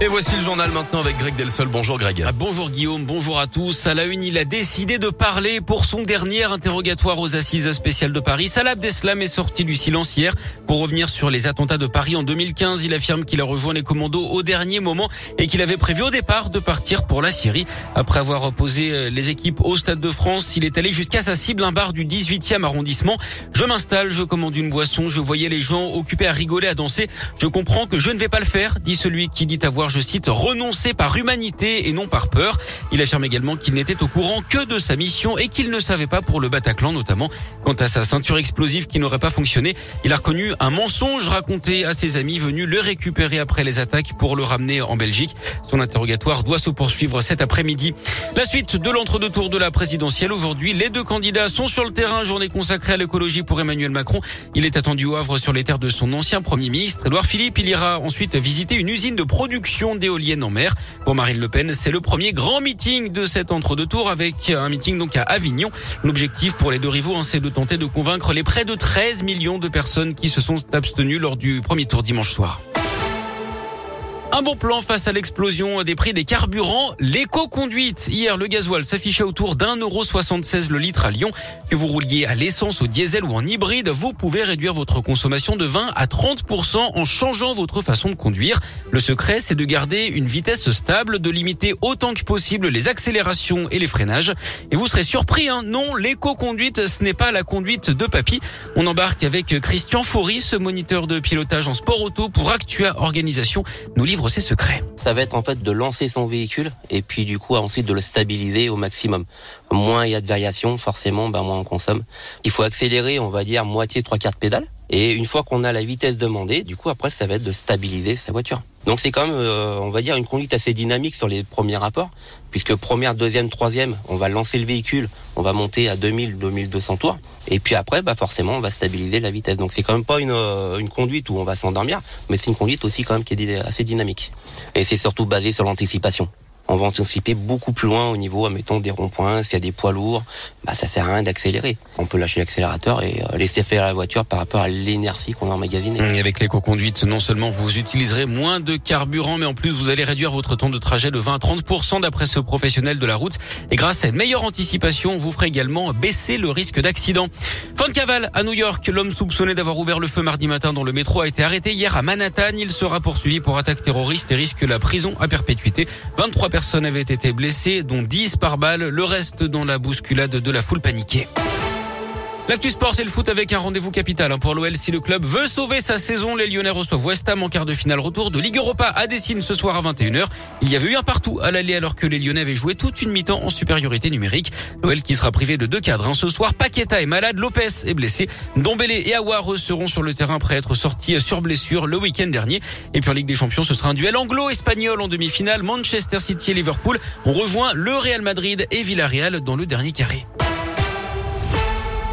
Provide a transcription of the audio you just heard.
Et voici le journal maintenant avec Greg Delsol. Bonjour Greg. Ah, bonjour Guillaume, bonjour à tous. À la une, il a décidé de parler pour son dernier interrogatoire aux assises spéciales de Paris. Salah Abdeslam est sorti du silence pour revenir sur les attentats de Paris en 2015. Il affirme qu'il a rejoint les commandos au dernier moment et qu'il avait prévu au départ de partir pour la Syrie. Après avoir reposé euh, les équipes au Stade de France, il est allé jusqu'à sa cible, un bar du 18e arrondissement. Je m'installe, je commande une boisson, je voyais les gens occupés à rigoler, à danser. Je comprends que je ne vais pas le faire, dit celui qui dit avoir je cite, renoncer par humanité et non par peur. Il affirme également qu'il n'était au courant que de sa mission et qu'il ne savait pas pour le Bataclan notamment. Quant à sa ceinture explosive qui n'aurait pas fonctionné, il a reconnu un mensonge raconté à ses amis venus le récupérer après les attaques pour le ramener en Belgique. Son interrogatoire doit se poursuivre cet après-midi. La suite de l'entre-deux tours de la présidentielle aujourd'hui, les deux candidats sont sur le terrain, journée consacrée à l'écologie pour Emmanuel Macron. Il est attendu au Havre sur les terres de son ancien premier ministre, Edouard Philippe. Il ira ensuite visiter une usine de production d'éoliennes en mer. Pour Marine Le Pen, c'est le premier grand meeting de cet entre-deux tours avec un meeting donc à Avignon. L'objectif pour les deux rivaux, hein, c'est de tenter de convaincre les près de 13 millions de personnes qui se sont abstenues lors du premier tour dimanche soir. Un bon plan face à l'explosion des prix des carburants. L'éco-conduite. Hier, le gasoil s'affichait autour d'un euro 76 le litre à Lyon. Que vous rouliez à l'essence, au diesel ou en hybride, vous pouvez réduire votre consommation de 20 à 30% en changeant votre façon de conduire. Le secret, c'est de garder une vitesse stable, de limiter autant que possible les accélérations et les freinages. Et vous serez surpris, hein non, l'éco-conduite, ce n'est pas la conduite de papy. On embarque avec Christian Faury, ce moniteur de pilotage en sport auto pour Actua Organisation, nous Ça va être en fait de lancer son véhicule et puis du coup ensuite de le stabiliser au maximum. Moins il y a de variations, forcément, ben moins on consomme. Il faut accélérer, on va dire moitié trois quarts de pédale. Et une fois qu'on a la vitesse demandée, du coup après ça va être de stabiliser sa voiture. Donc c'est quand même, euh, on va dire, une conduite assez dynamique sur les premiers rapports, puisque première, deuxième, troisième, on va lancer le véhicule, on va monter à 2000, 2200 tours, et puis après, bah forcément, on va stabiliser la vitesse. Donc c'est quand même pas une, euh, une conduite où on va s'endormir, mais c'est une conduite aussi quand même qui est assez dynamique. Et c'est surtout basé sur l'anticipation on va anticiper beaucoup plus loin au niveau, admettons, des ronds-points, s'il y a des poids lourds, bah, ça sert à rien d'accélérer. On peut lâcher l'accélérateur et euh, laisser faire la voiture par rapport à l'énergie qu'on a emmagasinée. Et avec l'éco-conduite, non seulement vous utiliserez moins de carburant, mais en plus vous allez réduire votre temps de trajet de 20 à 30% d'après ce professionnel de la route. Et grâce à une meilleure anticipation, vous ferez également baisser le risque d'accident. Fin de cavale à New York. L'homme soupçonné d'avoir ouvert le feu mardi matin dans le métro a été arrêté hier à Manhattan. Il sera poursuivi pour attaque terroriste et risque la prison à perpétuité. 23 personnes avaient été blessées, dont 10 par balle, le reste dans la bousculade de la foule paniquée. L'actu sport, c'est le foot avec un rendez-vous capital hein, pour l'OL. Si le club veut sauver sa saison, les Lyonnais reçoivent West Ham en quart de finale retour de Ligue Europa à Dessine ce soir à 21h. Il y avait eu un partout à l'aller alors que les Lyonnais avaient joué toute une mi-temps en supériorité numérique. L'OL qui sera privé de deux cadres hein. ce soir. Paqueta est malade, Lopez est blessé. Dombélé et Aouar seront sur le terrain après être sortis sur blessure le week-end dernier. Et puis en Ligue des Champions, ce sera un duel anglo-espagnol en demi-finale. Manchester City et Liverpool ont rejoint le Real Madrid et Villarreal dans le dernier carré.